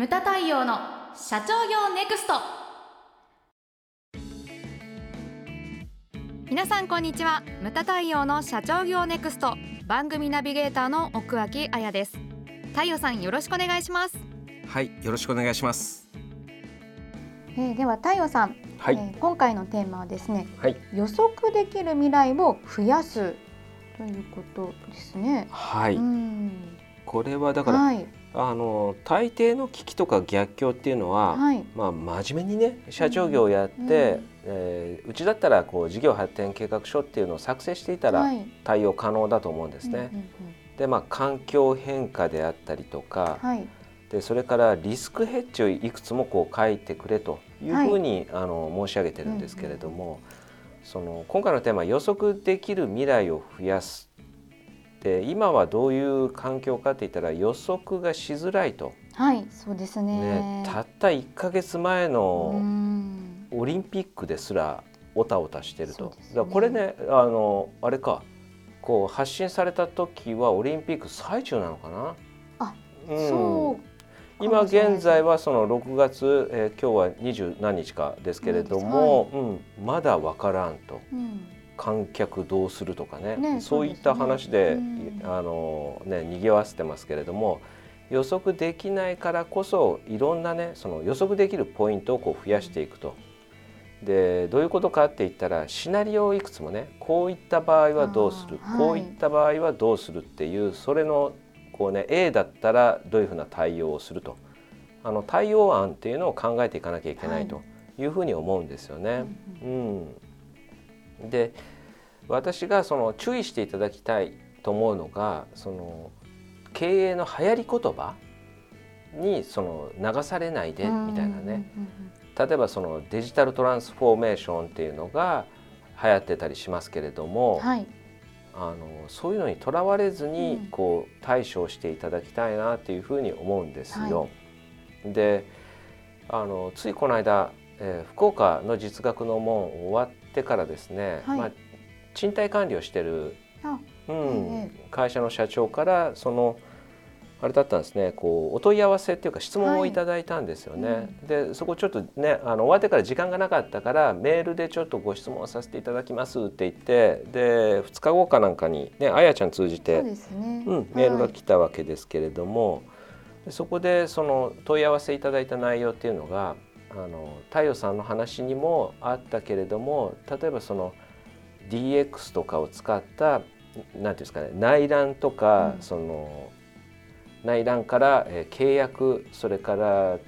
ムタ太陽の社長業ネクスト。皆さんこんにちは。ムタ太陽の社長業ネクスト。番組ナビゲーターの奥脇彩です。太陽さんよろしくお願いします。はいよろしくお願いします。えー、では太陽さん、はい、えー、今回のテーマはですね、はい、予測できる未来を増やすということですね。はい。これはだから、はい、あの大抵の危機とか逆境っていうのは、はい、まあ真面目にね社長業をやって、うんうん、えー、うちだったらこう事業発展計画書っていうのを作成していたら対応可能だと思うんですね。でまあ環境変化であったりとか、はい、でそれからリスクヘッジをいくつもこう書いてくれというふうに、はい、あの申し上げてるんですけれども、うん、その今回のテーマ予測できる未来を増やすで今はどういう環境かって言ったら予測がしづらいと。はいそうですね、ね、たった1か月前のオリンピックですらおたおたしてると。ね、だこれねあのあれか。こう発信された時はオリンピック最中なのかな？あ、うん、そう今現在はその6月、えー、今日は二十何日かですけれども、はい、うん、まだ分からんと、うん、観客どうするとかね、ね、そういった話で、ね、あのね賑わせてますけれども予測できないからこそいろんなねその予測できるポイントをこう増やしていくと。でどういうことかって言ったらシナリオをいくつもねこういった場合はどうする、はい、こういった場合はどうするっていうそれのこうね A だったらどういうふうな対応をすると。あの対応案っていうのを考えていかなきゃいけないとい。うふうに思うんですよね。うん、で私がその注意していただきたいと思うのがその経営の流行り言葉にその流されないでみたいなね。例えばそのデジタルトランスフォーメーションっていうのが流行ってたりしますけれども、はい、あのそういうのにとらわれずにこう対処していただきたいなっていうふうに思うんですよ。はい、であのついこの間、えー、福岡の実学の門終わってからですね、はい、まあ、賃貸管理をしてる、うん、会社の社長からそのあれだったんですねこうお問い合わせっていうか質問をいただいたんですよね。はいうん、でそこちょっとねあの終わってから時間がなかったからメールでちょっとご質問させていただきますって言ってで2日後かなんかにねあやちゃん通じて、ね、うん、メールが来たわけですけれども、はい、そこでその問い合わせいただいた内容っていうのがあの太陽さんの話にもあったけれども例えばその DX とかを使った何ていうんですかね内覧とか、うん、その内覧から、えー、契約それから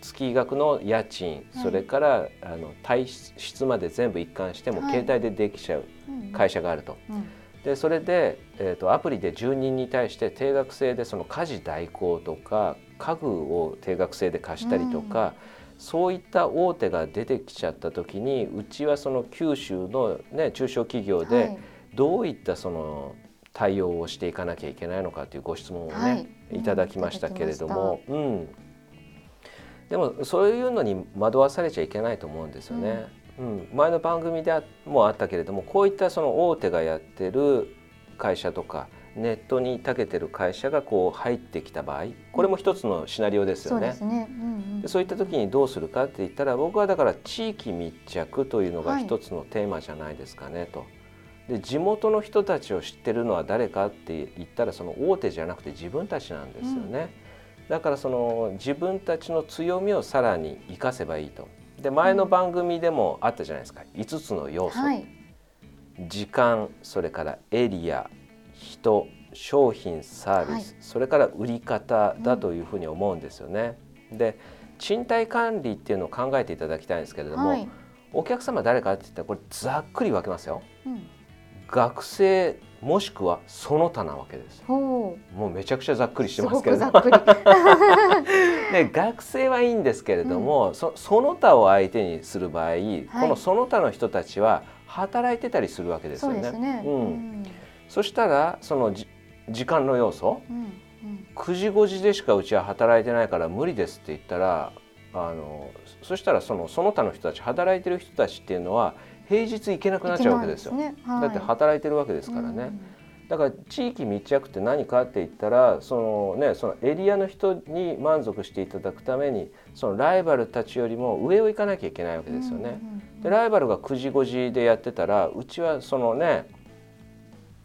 月額の家賃、はい、それからあの体質まで全部一貫しても、携帯でできちゃう会社があると。うんうん、でそれで、えーと、アプリで住人に対して定額制でその家事代行とか家具を定額制で貸したりとか、うん、そういった大手が出てきちゃった時にうちはその九州の、ね、中小企業でどういったその対応をしていかなきゃいけないのかというご質問をね、はい、いただきましたけれども、うん、でもそういうのに惑わされちゃいけないと思うんですよね。うん、うん、前の番組でもあったけれどもこういったその大手がやってる会社とかネットに長けてる会社がこう入ってきた場合これも一つのシナリオですよね。そう、ね。うんうん、そういった時にどうするかって言ったら僕はだから地域密着というのが一つのテーマじゃないですかねと。で地元の人たちを知ってるのは誰かって言ったらその大手じゃなくて自分たちなんですよね。うん、だからその自分たちの強みをさらに生かせばいいと。で前の番組でもあったじゃないですか、うん、5つの要素、はい、時間それからエリア人商品サービス、はい、それから売り方だというふうに思うんですよね。うん、で賃貸管理っていうのを考えていただきたいんですけれども、はい、お客様誰かって言ったらこれざっくり分けますよ。うん。学生もしくはその他なわけですもうめちゃくちゃざっくりしてますけれどもで 学生はいいんですけれども、うん、そその他を相手にする場合、はい、このその他の人たちは働いてたりするわけですよね。そ、ね、うん、そしたらその時間の要素、うんうん、9時5時でしかうちは働いてないから無理ですって言ったらあのそしたらそのその他の人たち働いてる人たちっていうのは平日行けなくなっちゃうわけですよ。すねはい、だって働いてるわけですからね。だから地域密着って何かって言ったらその、ね、そのエリアの人に満足していただくためにそのライバルたちよりも上を行かなきゃいけないわけですよね。でライバルが9時5時でやってたらうちはそのね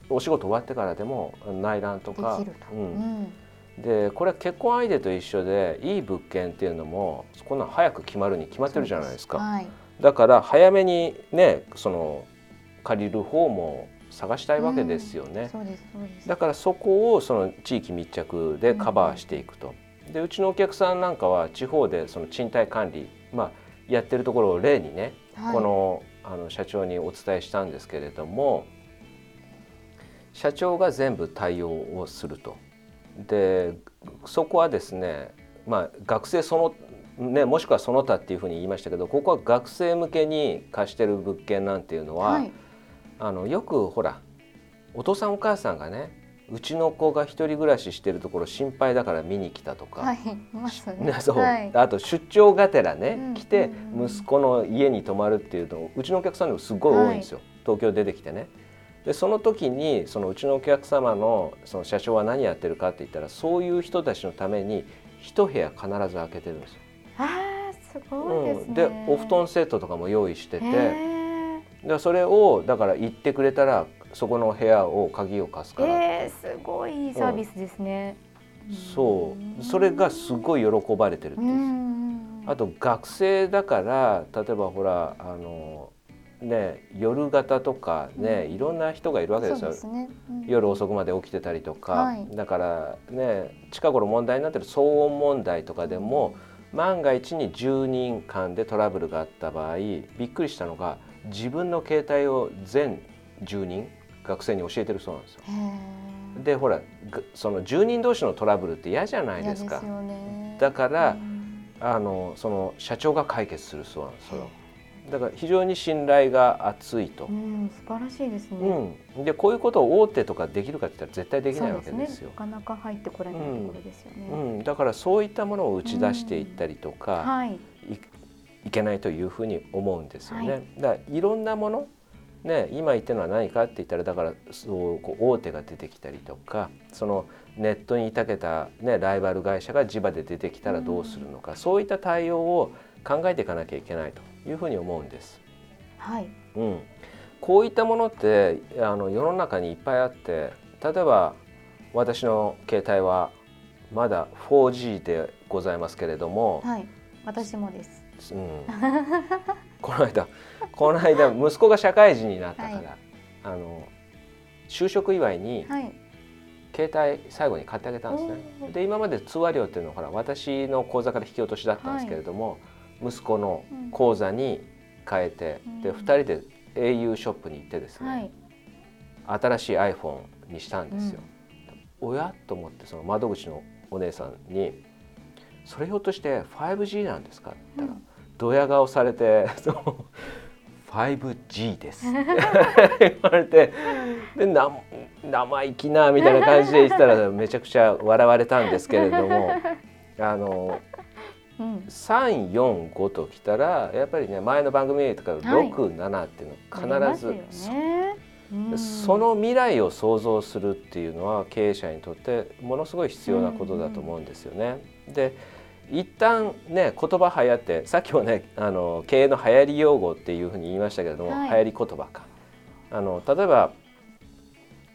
お仕事終わってからでも内覧とか。うん、でこれは結婚相手と一緒でいい物件っていうのもこんな早く決まるに決まってるじゃないですか。はい、だから早めにねその借りる方も探したいわけですよね、だからそこをその地域密着でカバーしていくと、でうちのお客さんなんかは地方でその賃貸管理、まあ、やってるところを例にね、はい、このあの社長にお伝えしたんですけれども社長が全部対応をすると。でそこはですね、まあ、学生そのね、もしくはその他っていうふうに言いましたけどここは学生向けに貸してる物件なんていうのは、はい。あのよくほらお父さんお母さんがねうちの子が一人暮らししてるところ心配だから見に来たとか、はいね、そう、はい、あと出張がてらね、うん、来て息子の家に泊まるっていうのうちのお客さんでもすごい多いんですよ、はい、東京出てきてね。でその時にそのうちのお客様のその社長は何やってるかって言ったらそういう人たちのために一部屋必ず開けてるんですよ。あすごいですね、うん、でお布団セットとかも用意してて。でそれをだから言ってくれたらそこの部屋を鍵を貸すから。えー、すごいいいサービスですね、うん、そう。それがすごい喜ばれてるっていう。あと学生だから例えばほらあのね、夜型とかね、うん、いろんな人がいるわけですよ、ね。うん、夜遅くまで起きてたりとか、はい、だからね近頃問題になってる騒音問題とかでも万が一に住人間でトラブルがあった場合びっくりしたのが自分の携帯を全住人学生に教えてるそうなんですよ。でほらその住人同士のトラブルって嫌じゃないですか。すだから、あのその社長が解決するそうなんですよ。だから非常に信頼が厚いと。うん、素晴らしいですね。うん、でこういうことを大手とかできるかって言ったら絶対できないわけですよ。すね、なかなか入ってこれないところですよね、うん、うん。だからそういったものを打ち出していったりとか、はい、いけないというふうに思うんですよね。はい、だからいろんなものね、今言ってるのは何かって言ったらだからそうこう大手が出てきたりとかそのネットにたけた、ね、ライバル会社が地場で出てきたらどうするのか、うん、そういった対応を考えていかなきゃいけないというふうに思うんです。はい、うん、こういったものってあの世の中にいっぱいあって例えば私の携帯はまだ 4G でございますけれども、はい、私もです。うん、この間この間息子が社会人になったから、はい、あの就職祝いに、携帯最後に買ってあげたんですね。で今まで通話料っていうのはほら私の口座から引き落としだったんですけれども、はい、息子の口座に変えて、うん、で2人で au ショップに行ってですね、はい、新しい iPhone にしたんですよ。うん、おやと思ってその窓口のお姉さんに「それひょっとして 5G なんですか?」って言ったら「うんドヤ顔されて「5G です」って 言われてでな生意気なみたいな感じで言ったらめちゃくちゃ笑われたんですけれども あの、うん、345ときたらやっぱりね前の番組とか67っていうの必ず、はいね。うん、その未来を想像するっていうのは経営者にとってものすごい必要なことだと思うんですよね。で一旦ね言葉流行ってさっきもねあの経営の流行り用語っていうふうに言いましたけれども、はい、流行り言葉か。あの例えば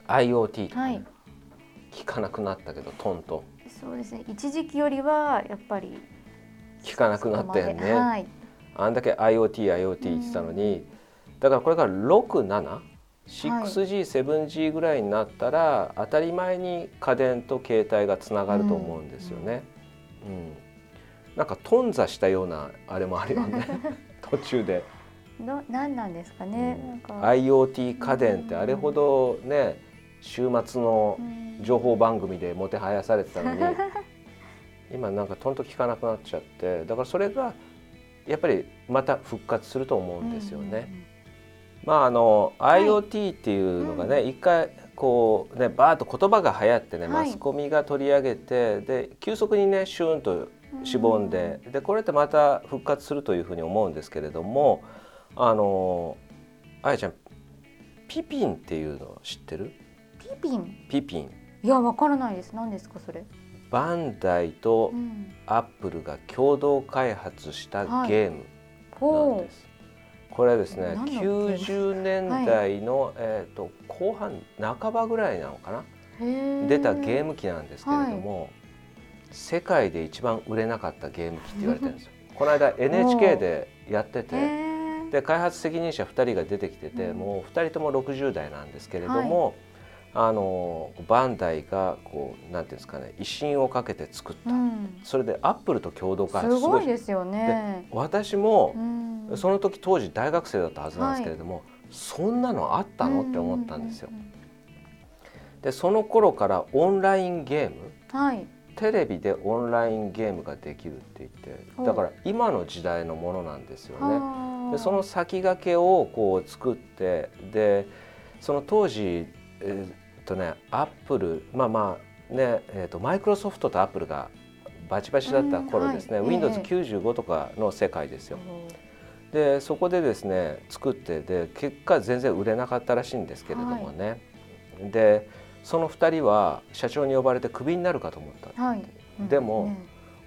IoT とか、ね、はい、聞かなくなったけどトントン。そうですね。一時期よりはやっぱり聞かなくなったよね、はい、あんだけ IoTIoT って言ってたのに、だからこれから67 6G、7G ぐらいになったら当たり前に家電と携帯がつながると思うんですよね。うん、うん。なんか頓挫したようなあれもあるよね。途中で。の何なんですかね、うん、IoT 家電ってあれほどね週末の情報番組でもてはやされてたのに、今なんかとんと聞かなくなっちゃってだからそれがやっぱりまた復活すると思うんですよね。まああの IoT っていうのがね、一回こうねバーッと言葉が流行ってね、マスコミが取り上げてで急速にねシューンとしぼんででこれってまた復活するというふうに思うんですけれどもあのあやちゃんピピンっていうの知ってる？ピピピン？ピピン。いやわからないです。何ですかそれ？バンダイとアップルが共同開発したゲームなんです、はい、これはですね90年代の、はい、えーと、後半半ばぐらいなのかな？出たゲーム機なんですけれども、はい、世界で一番売れなかったゲーム機って言われてるんですよ。この間 NHK でやっててで開発責任者2人が出てきてて、もう2人とも60代なんですけれども、あのバンダイがこうなんていうんですかね威信をかけて作った、うん、それでアップルと共同開発すごいですよね。私も、うん、その時当時大学生だったはずなんですけれども、はい、そんなのあったのって思ったんですよ。でその頃からオンラインゲーム、はい、テレビでオンラインゲームができるって言ってだから今の時代のものなんですよね。でその先駆けをこう作ってでその当時えー、っとねアップルまあまあねえー、っとマイクロソフトとアップルがバチバチだった頃ですね、はい、Windows95 とかの世界ですよ。でそこでですね作ってで結果全然売れなかったらしいんですけれどもね、はい、でその2人は社長に呼ばれてクビになるかと思った、はい。うん、でも、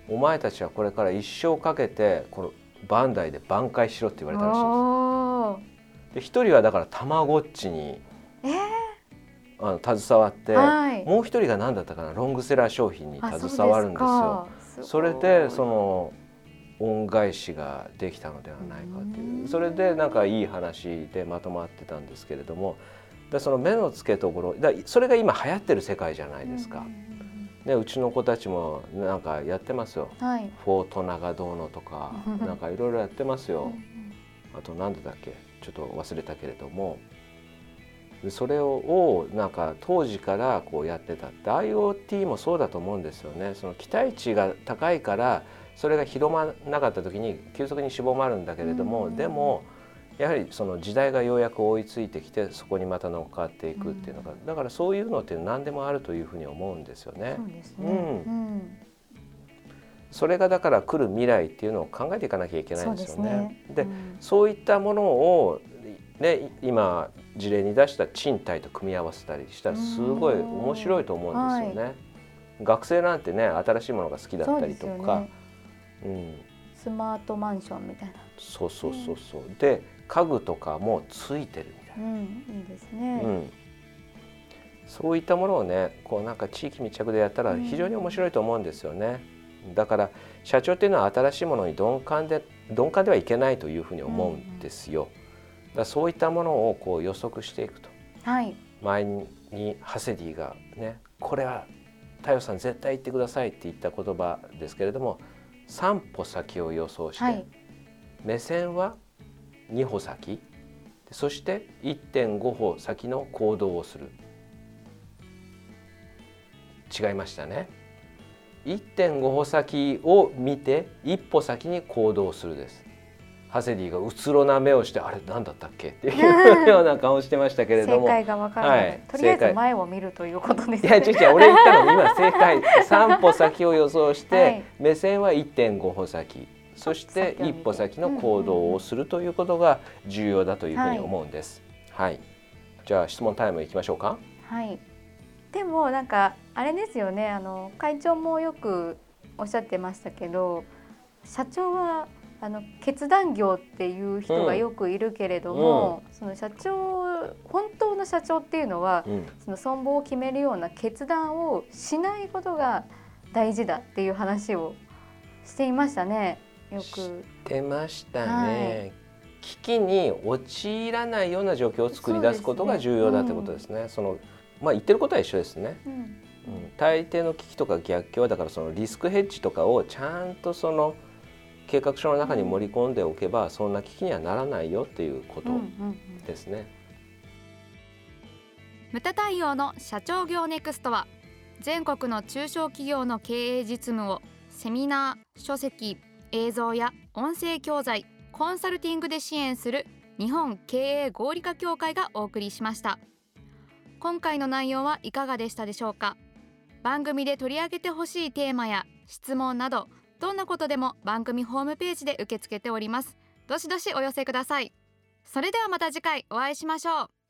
うん、お前たちはこれから一生かけてこのバンダイで挽回しろって言われたらしいんです。で1人はだからたまごっちに、えーあの携わって、はい、もう一人が何だったかな？ロングセラー商品に携わるんですよ。それでその恩返しができたのではないかという。それでなんかいい話でまとまってたんですけれどもでその目の付けどころだそれが今流行ってる世界じゃないですか。ね、うちの子たちもなんかやってますよ、はい、フォートナガどうのとかなんかいろいろやってますよ。あと何だっけ？ちょっと忘れたけれどもそれをなんか当時からこうやってたって IoT もそうだと思うんですよね。その期待値が高いからそれが広まらなかった時に急速に絞まるんだけれども、でもやはりその時代がようやく追いついてきてそこにまた乗っかっていくっていうのが、だからそういうのって何でもあるというふうに思うんですよね。そうですね、うんそれがだから来る未来っていうのを考えていかなきゃいけないんですよね。で、ねうん、そういったものをね今事例に出した賃貸と組み合わせたりしたらすごい面白いと思うんですよね。はい、学生なんてね新しいものが好きだったりとか、ね、うん、スマートマンションみたいな。そうそうそうそう。で家具とかもついてるみたいな。うん、いいですね。うんそういったものをねこうなんか地域密着でやったら非常に面白いと思うんですよね。だから社長っていうのは新しいものに鈍感で鈍感ではいけないというふうに思うんですよ。だそういったものをこう予測していくと、はい、前にハセディがねこれは太陽さん絶対言ってくださいって言った言葉ですけれども3歩先を予想して、はい、目線は2歩先そして1.5歩先の行動をする。違いましたね。1.5歩先を見て一歩先に行動するですハセディがうつろな目をしてあれ何だったっけ？っていうような顔してましたけれども。正解がわからない、はい、とりあえず前を見るということです、ね、いや違う違う俺言ったの今正解。3歩先を予想して、はい、目線は1.5歩先。そして一歩先の行動をするということが重要だというふうに思うんです。はい、はい、じゃあ質問タイムいきましょうか。はい。でもなんかあれですよね。あの会長もよくおっしゃってましたけど社長はあの決断業っていう人がよくいるけれども、うん、その社長本当の社長っていうのは、うん、その存亡を決めるような決断をしないことが大事だっていう話をしていましたね。よく。してましたね。はい、危機に陥らないような状況を作り出すことが重要だってことですね。そ、ねうん、のまあ言ってることは一緒ですね。うん、大抵の危機とか逆境はだからそのリスクヘッジとかをちゃんとその計画書の中に盛り込んでおけばそんな危機にはならないよっていうことですね。ムタ対応の社長業ネクストは全国の中小企業の経営実務をセミナー、書籍、映像や音声教材、コンサルティングで支援する日本経営合理化協会がお送りしました。今回の内容はいかがでしたでしょうか？番組で取り上げてほしいテーマや質問などどんなことでも番組ホームページで受け付けております。どしどしお寄せください。それではまた次回お会いしましょう。